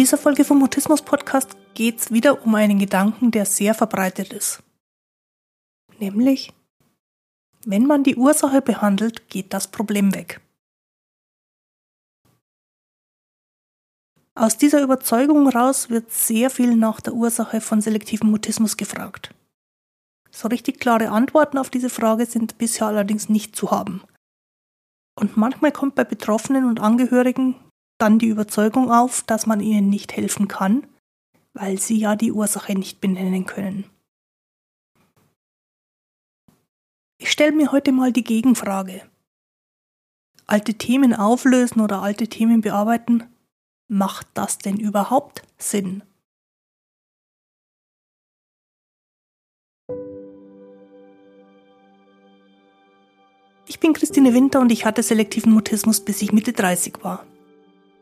dieser Folge vom Mutismus Podcast geht es wieder um einen Gedanken, der sehr verbreitet ist. Nämlich, wenn man die Ursache behandelt, geht das Problem weg. Aus dieser Überzeugung raus wird sehr viel nach der Ursache von selektivem Mutismus gefragt. So richtig klare Antworten auf diese Frage sind bisher allerdings nicht zu haben. Und manchmal kommt bei Betroffenen und Angehörigen dann die Überzeugung auf, dass man ihnen nicht helfen kann, weil sie ja die Ursache nicht benennen können. Ich stelle mir heute mal die Gegenfrage. Alte Themen auflösen oder alte Themen bearbeiten, macht das denn überhaupt Sinn? Ich bin Christine Winter und ich hatte selektiven Mutismus, bis ich Mitte 30 war.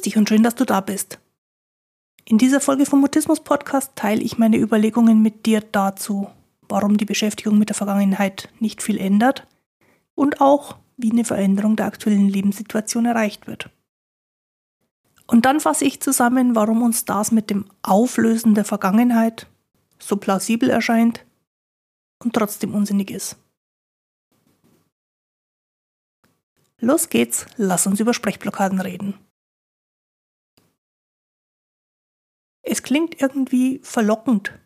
Dich und schön, dass du da bist. In dieser Folge vom Mutismus Podcast teile ich meine Überlegungen mit dir dazu, warum die Beschäftigung mit der Vergangenheit nicht viel ändert und auch, wie eine Veränderung der aktuellen Lebenssituation erreicht wird. Und dann fasse ich zusammen, warum uns das mit dem Auflösen der Vergangenheit so plausibel erscheint und trotzdem unsinnig ist. Los geht's, lass uns über Sprechblockaden reden. Es klingt irgendwie verlockend.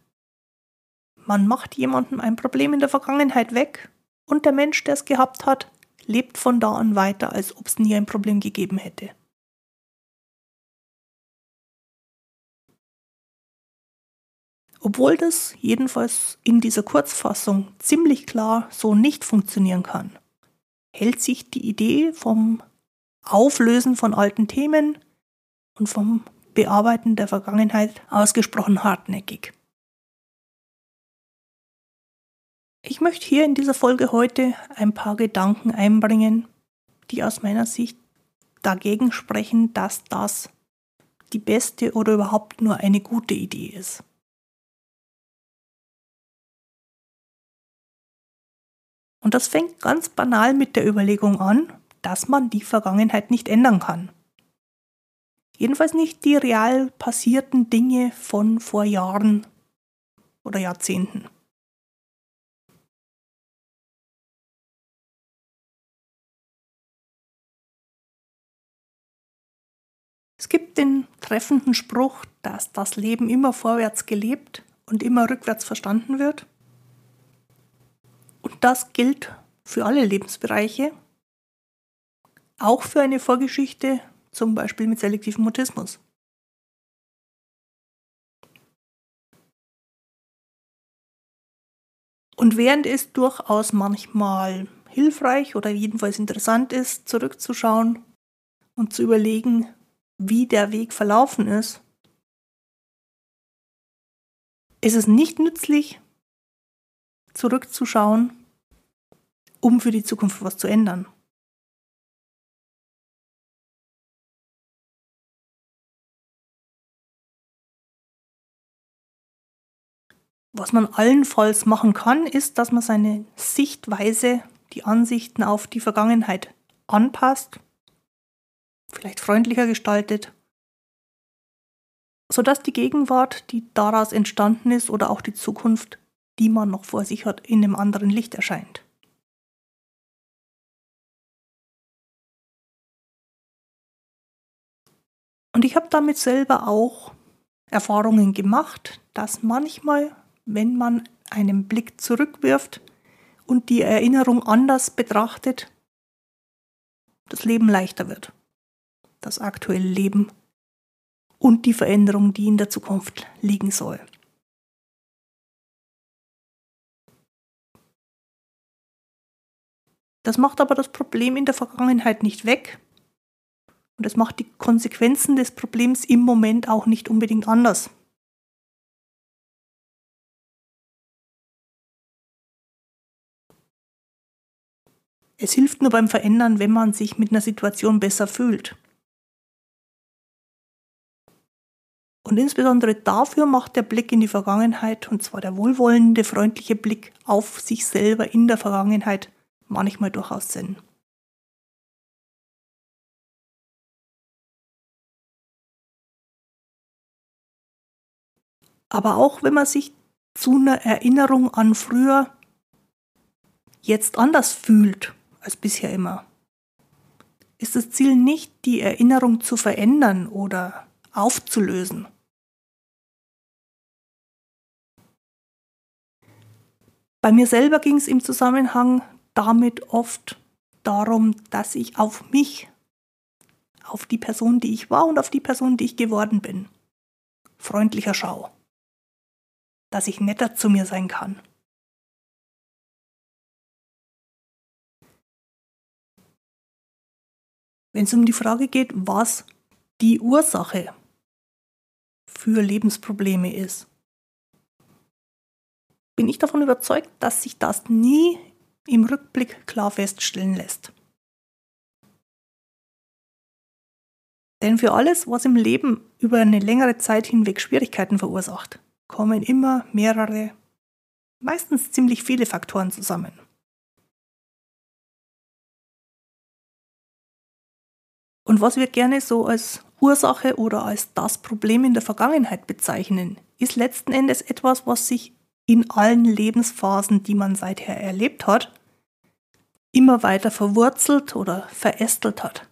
Man macht jemandem ein Problem in der Vergangenheit weg und der Mensch, der es gehabt hat, lebt von da an weiter, als ob es nie ein Problem gegeben hätte. Obwohl das jedenfalls in dieser Kurzfassung ziemlich klar so nicht funktionieren kann, hält sich die Idee vom Auflösen von alten Themen und vom Bearbeiten der Vergangenheit ausgesprochen hartnäckig. Ich möchte hier in dieser Folge heute ein paar Gedanken einbringen, die aus meiner Sicht dagegen sprechen, dass das die beste oder überhaupt nur eine gute Idee ist. Und das fängt ganz banal mit der Überlegung an, dass man die Vergangenheit nicht ändern kann. Jedenfalls nicht die real passierten Dinge von vor Jahren oder Jahrzehnten. Es gibt den treffenden Spruch, dass das Leben immer vorwärts gelebt und immer rückwärts verstanden wird. Und das gilt für alle Lebensbereiche, auch für eine Vorgeschichte zum Beispiel mit selektivem Mutismus. Und während es durchaus manchmal hilfreich oder jedenfalls interessant ist, zurückzuschauen und zu überlegen, wie der Weg verlaufen ist, ist es nicht nützlich, zurückzuschauen, um für die Zukunft was zu ändern. Was man allenfalls machen kann, ist, dass man seine Sichtweise, die Ansichten auf die Vergangenheit anpasst, vielleicht freundlicher gestaltet, sodass die Gegenwart, die daraus entstanden ist, oder auch die Zukunft, die man noch vor sich hat, in einem anderen Licht erscheint. Und ich habe damit selber auch Erfahrungen gemacht, dass manchmal wenn man einen Blick zurückwirft und die Erinnerung anders betrachtet, das Leben leichter wird. Das aktuelle Leben und die Veränderung, die in der Zukunft liegen soll. Das macht aber das Problem in der Vergangenheit nicht weg, Und es macht die Konsequenzen des Problems im Moment auch nicht unbedingt anders. Es hilft nur beim Verändern, wenn man sich mit einer Situation besser fühlt. Und insbesondere dafür macht der Blick in die Vergangenheit, und zwar der wohlwollende, freundliche Blick auf sich selber in der Vergangenheit, manchmal durchaus Sinn. Aber auch wenn man sich zu einer Erinnerung an früher jetzt anders fühlt als bisher immer, ist das Ziel nicht, die Erinnerung zu verändern oder aufzulösen. Bei mir selber ging es im Zusammenhang damit oft darum, dass ich auf mich, auf die Person, die ich war und auf die Person, die ich geworden bin, freundlicher schaue. Dass ich netter zu mir sein kann. Wenn es um die Frage geht, was die Ursache für Lebensprobleme ist, bin ich davon überzeugt, dass sich das nie im Rückblick klar feststellen lässt. Denn für alles, was im Leben über eine längere Zeit hinweg Schwierigkeiten verursacht, kommen immer mehrere, meistens ziemlich viele Faktoren zusammen. Und was wir gerne so als Ursache oder als das Problem in der Vergangenheit bezeichnen, ist letzten Endes etwas, was sich in allen Lebensphasen, die man seither erlebt hat, immer weiter verwurzelt oder verästelt hat.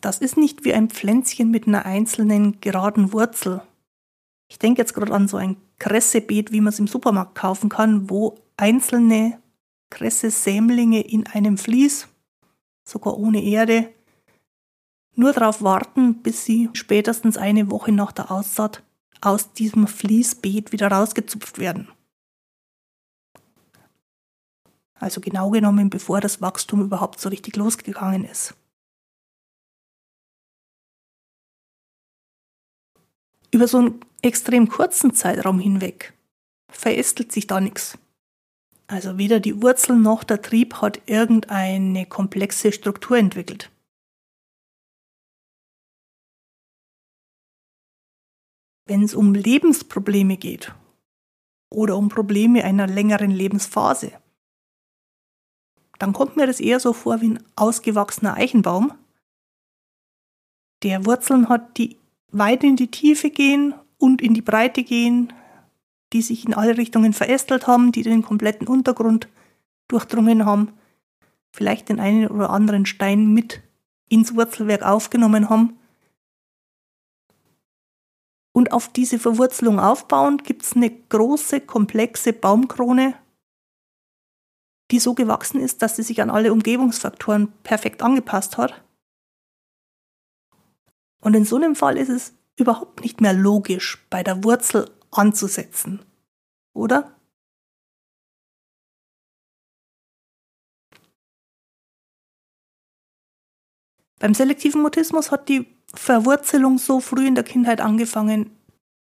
Das ist nicht wie ein Pflänzchen mit einer einzelnen geraden Wurzel. Ich denke jetzt gerade an so ein Kressebeet, wie man es im Supermarkt kaufen kann, wo einzelne Kresse-Sämlinge in einem Vlies, sogar ohne Erde, nur darauf warten, bis sie spätestens eine Woche nach der Aussaat aus diesem Fließbeet wieder rausgezupft werden. Also genau genommen, bevor das Wachstum überhaupt so richtig losgegangen ist. Über so einen extrem kurzen Zeitraum hinweg verästelt sich da nichts. Also weder die Wurzel noch der Trieb hat irgendeine komplexe Struktur entwickelt. Wenn es um Lebensprobleme geht oder um Probleme einer längeren Lebensphase, dann kommt mir das eher so vor wie ein ausgewachsener Eichenbaum, der Wurzeln hat, die weit in die Tiefe gehen und in die Breite gehen, die sich in alle Richtungen verästelt haben, die den kompletten Untergrund durchdrungen haben, vielleicht den einen oder anderen Stein mit ins Wurzelwerk aufgenommen haben und auf diese Verwurzelung aufbauend gibt es eine große, komplexe Baumkrone, die so gewachsen ist, dass sie sich an alle Umgebungsfaktoren perfekt angepasst hat. Und in so einem Fall ist es überhaupt nicht mehr logisch, bei der Wurzel anzusetzen, oder? Beim selektiven Mutismus hat die Verwurzelung so früh in der Kindheit angefangen,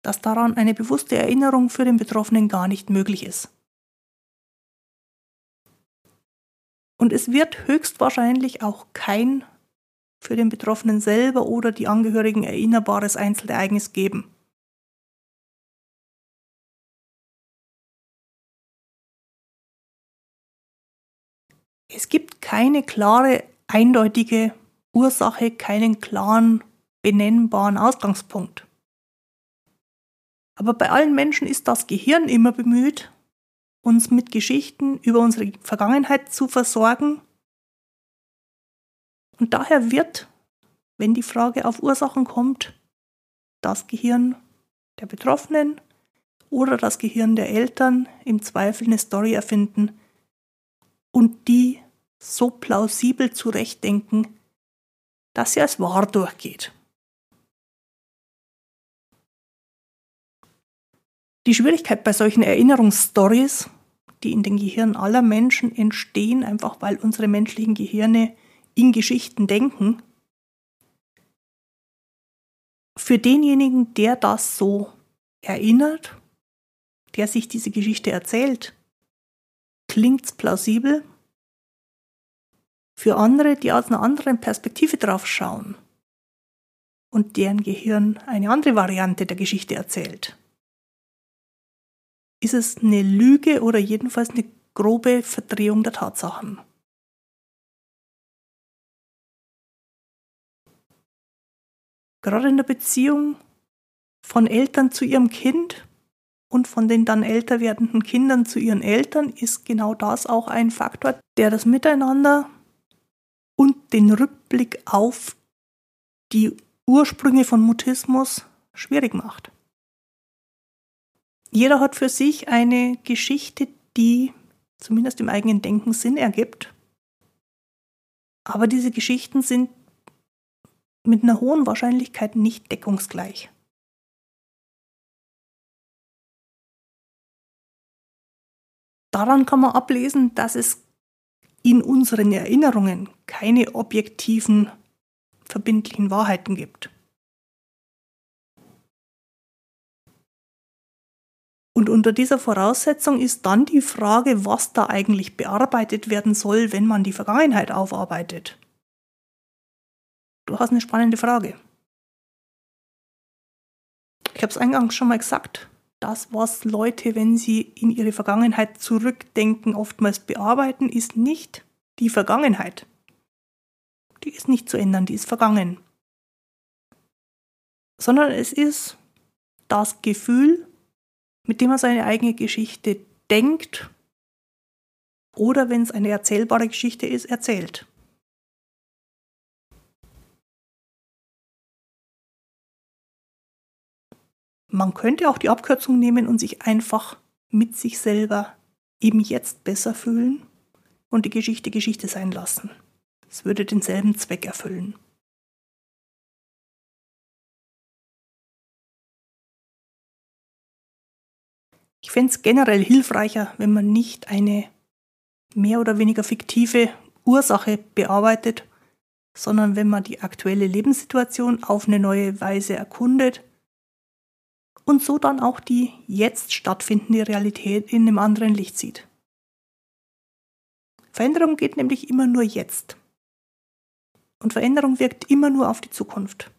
dass daran eine bewusste Erinnerung für den Betroffenen gar nicht möglich ist. Und es wird höchstwahrscheinlich auch kein für den Betroffenen selber oder die Angehörigen erinnerbares Einzelereignis geben. Es gibt keine klare, eindeutige Ursache, keinen klaren benennbaren Ausgangspunkt. Aber bei allen Menschen ist das Gehirn immer bemüht, uns mit Geschichten über unsere Vergangenheit zu versorgen. Und daher wird, wenn die Frage auf Ursachen kommt, das Gehirn der Betroffenen oder das Gehirn der Eltern im Zweifel eine Story erfinden und die so plausibel zurechtdenken, dass sie als wahr durchgeht. Die Schwierigkeit bei solchen Erinnerungsstories, die in den Gehirnen aller Menschen entstehen, einfach weil unsere menschlichen Gehirne in Geschichten denken. Für denjenigen, der das so erinnert, der sich diese Geschichte erzählt, klingt's plausibel. Für andere, die aus einer anderen Perspektive drauf schauen und deren Gehirn eine andere Variante der Geschichte erzählt, ist es eine Lüge oder jedenfalls eine grobe Verdrehung der Tatsachen. Gerade in der Beziehung von Eltern zu ihrem Kind und von den dann älter werdenden Kindern zu ihren Eltern ist genau das auch ein Faktor, der das Miteinander und den Rückblick auf die Ursprünge von Mutismus schwierig macht. Jeder hat für sich eine Geschichte, die zumindest im eigenen Denken Sinn ergibt. Aber diese Geschichten sind mit einer hohen Wahrscheinlichkeit nicht deckungsgleich. Daran kann man ablesen, dass es in unseren Erinnerungen keine objektiven, verbindlichen Wahrheiten gibt. Und unter dieser Voraussetzung ist dann die Frage, was da eigentlich bearbeitet werden soll, wenn man die Vergangenheit aufarbeitet. Du hast eine spannende Frage. Ich habe es eingangs schon mal gesagt. Das, was Leute, wenn sie in ihre Vergangenheit zurückdenken, oftmals bearbeiten, ist nicht die Vergangenheit. Die ist nicht zu ändern, die ist vergangen. Sondern es ist das Gefühl, mit dem er seine eigene Geschichte denkt oder, wenn es eine erzählbare Geschichte ist, erzählt. Man könnte auch die Abkürzung nehmen und sich einfach mit sich selber eben jetzt besser fühlen und die Geschichte Geschichte sein lassen. Es würde denselben Zweck erfüllen. Ich fände es generell hilfreicher, wenn man nicht eine mehr oder weniger fiktive Ursache bearbeitet, sondern wenn man die aktuelle Lebenssituation auf eine neue Weise erkundet und so dann auch die jetzt stattfindende Realität in einem anderen Licht sieht. Veränderung geht nämlich immer nur jetzt. Und Veränderung wirkt immer nur auf die Zukunft.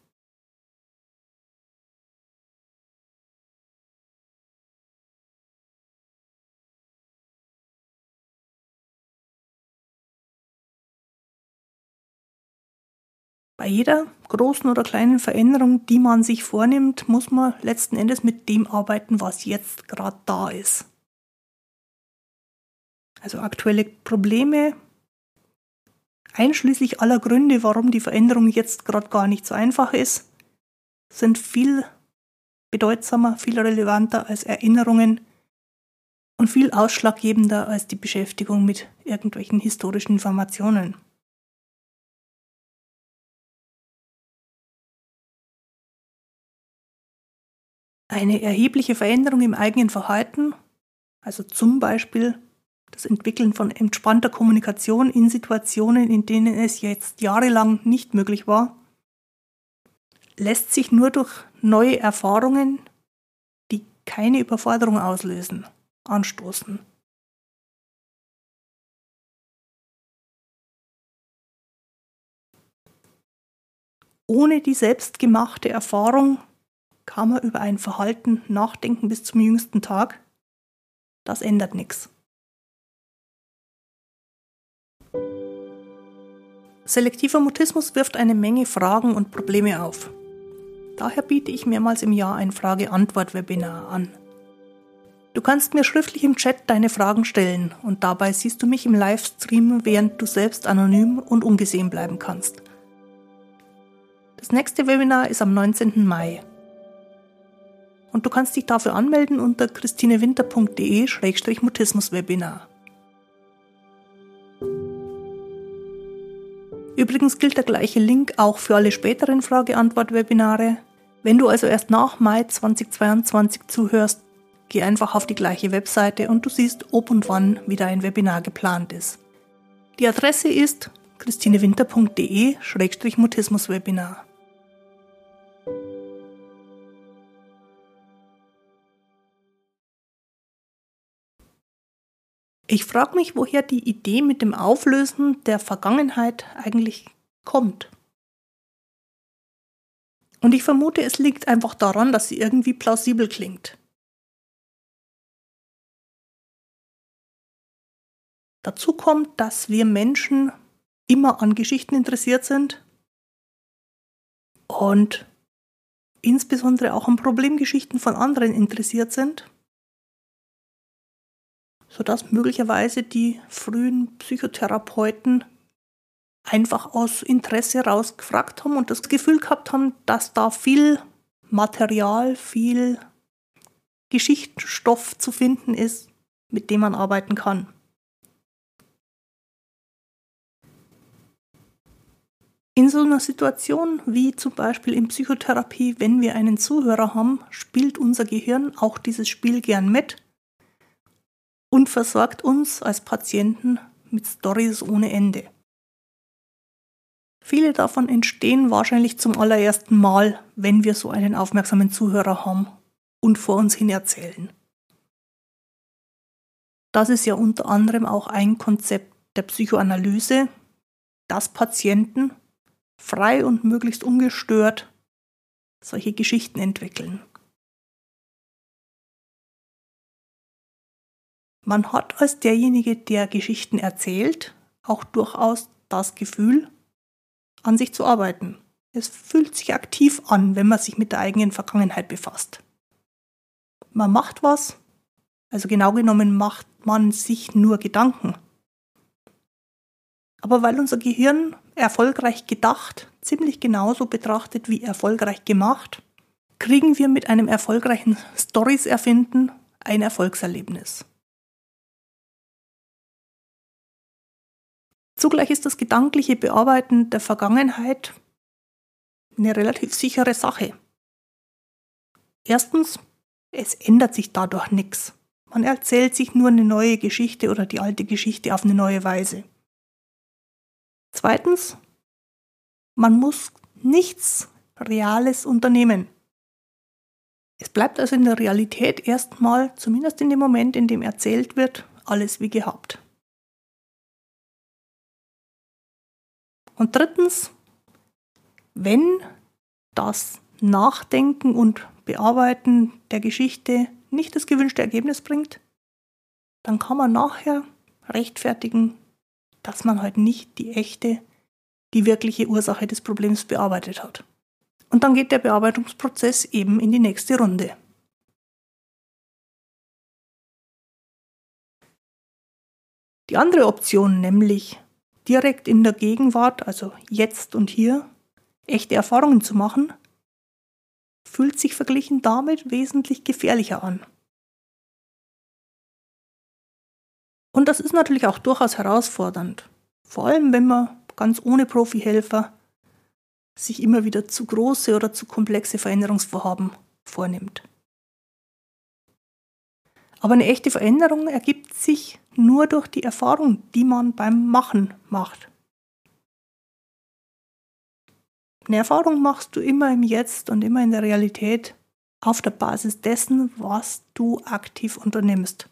Bei jeder großen oder kleinen Veränderung, die man sich vornimmt, muss man letzten Endes mit dem arbeiten, was jetzt gerade da ist. Also aktuelle Probleme, einschließlich aller Gründe, warum die Veränderung jetzt gerade gar nicht so einfach ist, sind viel bedeutsamer, viel relevanter als Erinnerungen und viel ausschlaggebender als die Beschäftigung mit irgendwelchen historischen Informationen. Eine erhebliche Veränderung im eigenen Verhalten, also zum Beispiel das Entwickeln von entspannter Kommunikation in Situationen, in denen es jetzt jahrelang nicht möglich war, lässt sich nur durch neue Erfahrungen, die keine Überforderung auslösen, anstoßen. Ohne die selbstgemachte Erfahrung kann man über ein Verhalten nachdenken bis zum jüngsten Tag. Das ändert nichts. Selektiver Mutismus wirft eine Menge Fragen und Probleme auf. Daher biete ich mehrmals im Jahr ein Frage-Antwort-Webinar an. Du kannst mir schriftlich im Chat deine Fragen stellen und dabei siehst du mich im Livestream, während du selbst anonym und ungesehen bleiben kannst. Das nächste Webinar ist am 19. Mai. Und du kannst dich dafür anmelden unter christinewinter.de-mutismus-Webinar. Übrigens gilt der gleiche Link auch für alle späteren Frage-Antwort-Webinare. Wenn du also erst nach Mai 2022 zuhörst, Geh einfach auf die gleiche Webseite und du siehst, ob und wann wieder ein Webinar geplant ist. Die Adresse ist christinewinter.de-mutismuswebinar. Ich frage mich, woher die Idee mit dem Auflösen der Vergangenheit eigentlich kommt. Und ich vermute, es liegt einfach daran, dass sie irgendwie plausibel klingt. Dazu kommt, dass wir Menschen immer an Geschichten interessiert sind und insbesondere auch an Problemgeschichten von anderen interessiert sind, sodass möglicherweise die frühen Psychotherapeuten einfach aus Interesse raus gefragt haben und das Gefühl gehabt haben, dass da viel Material, viel Geschichtsstoff zu finden ist, mit dem man arbeiten kann. In so einer Situation wie zum Beispiel in Psychotherapie, wenn wir einen Zuhörer haben, spielt unser Gehirn auch dieses Spiel gern mit und versorgt uns als Patienten mit Stories ohne Ende. Viele davon entstehen wahrscheinlich zum allerersten Mal, wenn wir so einen aufmerksamen Zuhörer haben und vor uns hin erzählen. Das ist ja unter anderem auch ein Konzept der Psychoanalyse, dass Patienten frei und möglichst ungestört solche Geschichten entwickeln. Man hat als derjenige, der Geschichten erzählt, auch durchaus das Gefühl, an sich zu arbeiten. Es fühlt sich aktiv an, wenn man sich mit der eigenen Vergangenheit befasst. Man macht was, also genau genommen macht man sich nur Gedanken. Aber weil unser Gehirn erfolgreich gedacht ziemlich genauso betrachtet wie erfolgreich gemacht, kriegen wir mit einem erfolgreichen Stories erfinden ein Erfolgserlebnis. Zugleich ist das gedankliche Bearbeiten der Vergangenheit eine relativ sichere Sache. Erstens, es ändert sich dadurch nichts. Man erzählt sich nur eine neue Geschichte oder die alte Geschichte auf eine neue Weise. Zweitens, man muss nichts Reales unternehmen. Es bleibt also in der Realität erstmal, zumindest in dem Moment, in dem erzählt wird, alles wie gehabt. Und drittens, wenn das Nachdenken und Bearbeiten der Geschichte nicht das gewünschte Ergebnis bringt, dann kann man nachher rechtfertigen, dass man halt nicht die echte, die wirkliche Ursache des Problems bearbeitet hat. Und dann geht der Bearbeitungsprozess eben in die nächste Runde. Die andere Option, nämlich direkt in der Gegenwart, also jetzt und hier, echte Erfahrungen zu machen, fühlt sich verglichen damit wesentlich gefährlicher an. Und das ist natürlich auch durchaus herausfordernd, vor allem wenn man ganz ohne Profihelfer sich immer wieder zu große oder zu komplexe Veränderungsvorhaben vornimmt. Aber eine echte Veränderung ergibt sich nur durch die Erfahrung, die man beim Machen macht. Eine Erfahrung machst du immer im Jetzt und immer in der Realität auf der Basis dessen, was du aktiv unternimmst.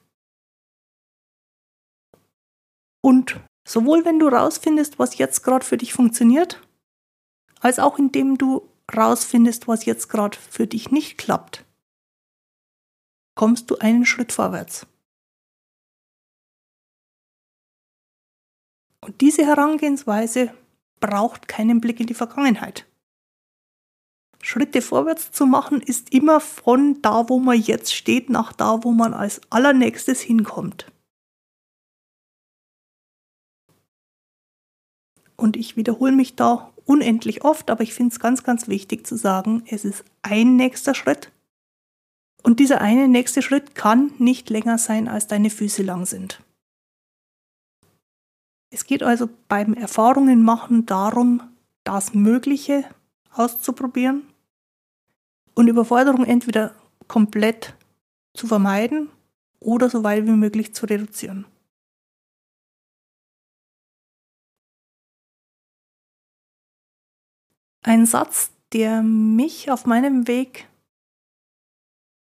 Und sowohl wenn du rausfindest, was jetzt gerade für dich funktioniert, als auch indem du rausfindest, was jetzt gerade für dich nicht klappt, kommst du einen Schritt vorwärts. Und diese Herangehensweise braucht keinen Blick in die Vergangenheit. Schritte vorwärts zu machen ist immer von da, wo man jetzt steht, nach da, wo man als allernächstes hinkommt. Und ich wiederhole mich da unendlich oft, aber ich finde es ganz, ganz wichtig zu sagen, es ist ein nächster Schritt und dieser eine nächste Schritt kann nicht länger sein, als deine Füße lang sind. Es geht also beim Erfahrungen machen darum, das Mögliche auszuprobieren und Überforderung entweder komplett zu vermeiden oder so weit wie möglich zu reduzieren. Ein Satz, der mich auf meinem Weg,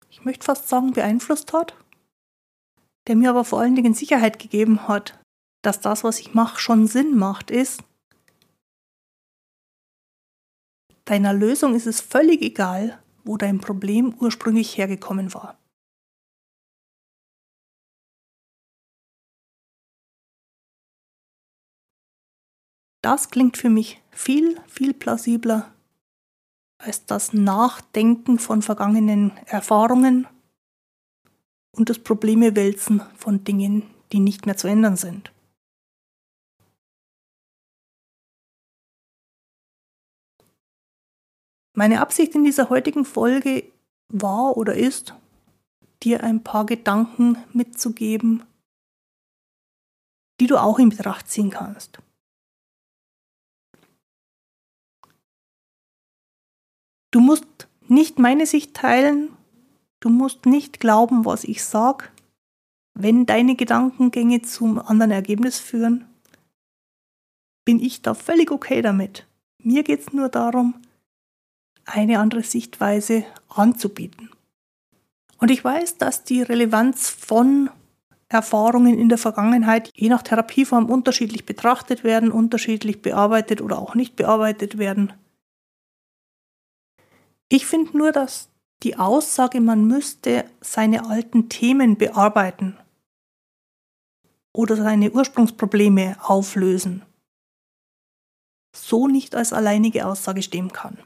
ich möchte fast sagen, beeinflusst hat, der mir aber vor allen Dingen Sicherheit gegeben hat, dass das, was ich mache, schon Sinn macht, ist, deiner Lösung ist es völlig egal, wo dein Problem ursprünglich hergekommen war. Das klingt für mich viel, viel plausibler als das Nachdenken von vergangenen Erfahrungen und das Probleme wälzen von Dingen, die nicht mehr zu ändern sind. Meine Absicht in dieser heutigen Folge war oder ist, dir ein paar Gedanken mitzugeben, die du auch in Betracht ziehen kannst. Du musst nicht meine Sicht teilen, du musst nicht glauben, was ich sage, wenn deine Gedankengänge zum anderen Ergebnis führen, bin ich da völlig okay damit. Mir geht es nur darum, eine andere Sichtweise anzubieten. Und ich weiß, dass die Relevanz von Erfahrungen in der Vergangenheit je nach Therapieform unterschiedlich betrachtet werden, unterschiedlich bearbeitet oder auch nicht bearbeitet werden. Ich finde nur, dass die Aussage, man müsste seine alten Themen bearbeiten oder seine Ursprungsprobleme auflösen, so nicht als alleinige Aussage stehen kann.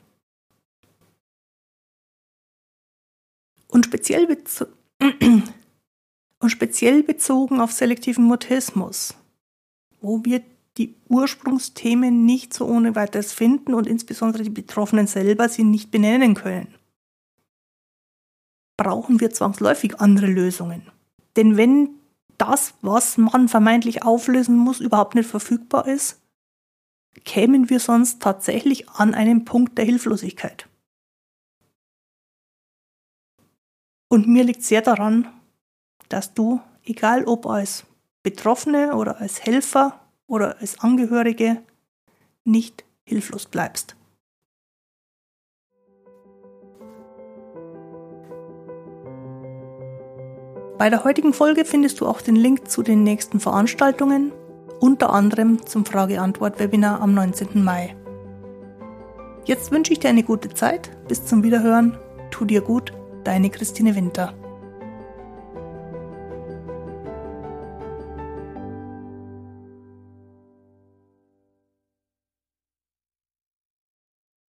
Und speziell, und speziell bezogen auf selektiven Mutismus, wo wir die Ursprungsthemen nicht so ohne weiteres finden und insbesondere die Betroffenen selber sie nicht benennen können, brauchen wir zwangsläufig andere Lösungen. Denn wenn das, was man vermeintlich auflösen muss, überhaupt nicht verfügbar ist, kämen wir sonst tatsächlich an einen Punkt der Hilflosigkeit. Und mir liegt sehr daran, dass du, egal ob als Betroffene oder als Helfer oder als Angehörige, nicht hilflos bleibst. Bei der heutigen Folge findest du auch den Link zu den nächsten Veranstaltungen, unter anderem zum Frage-Antwort-Webinar am 19. Mai. Jetzt wünsche ich dir eine gute Zeit. Bis zum Wiederhören. Tu dir gut. Deine Christine Winter.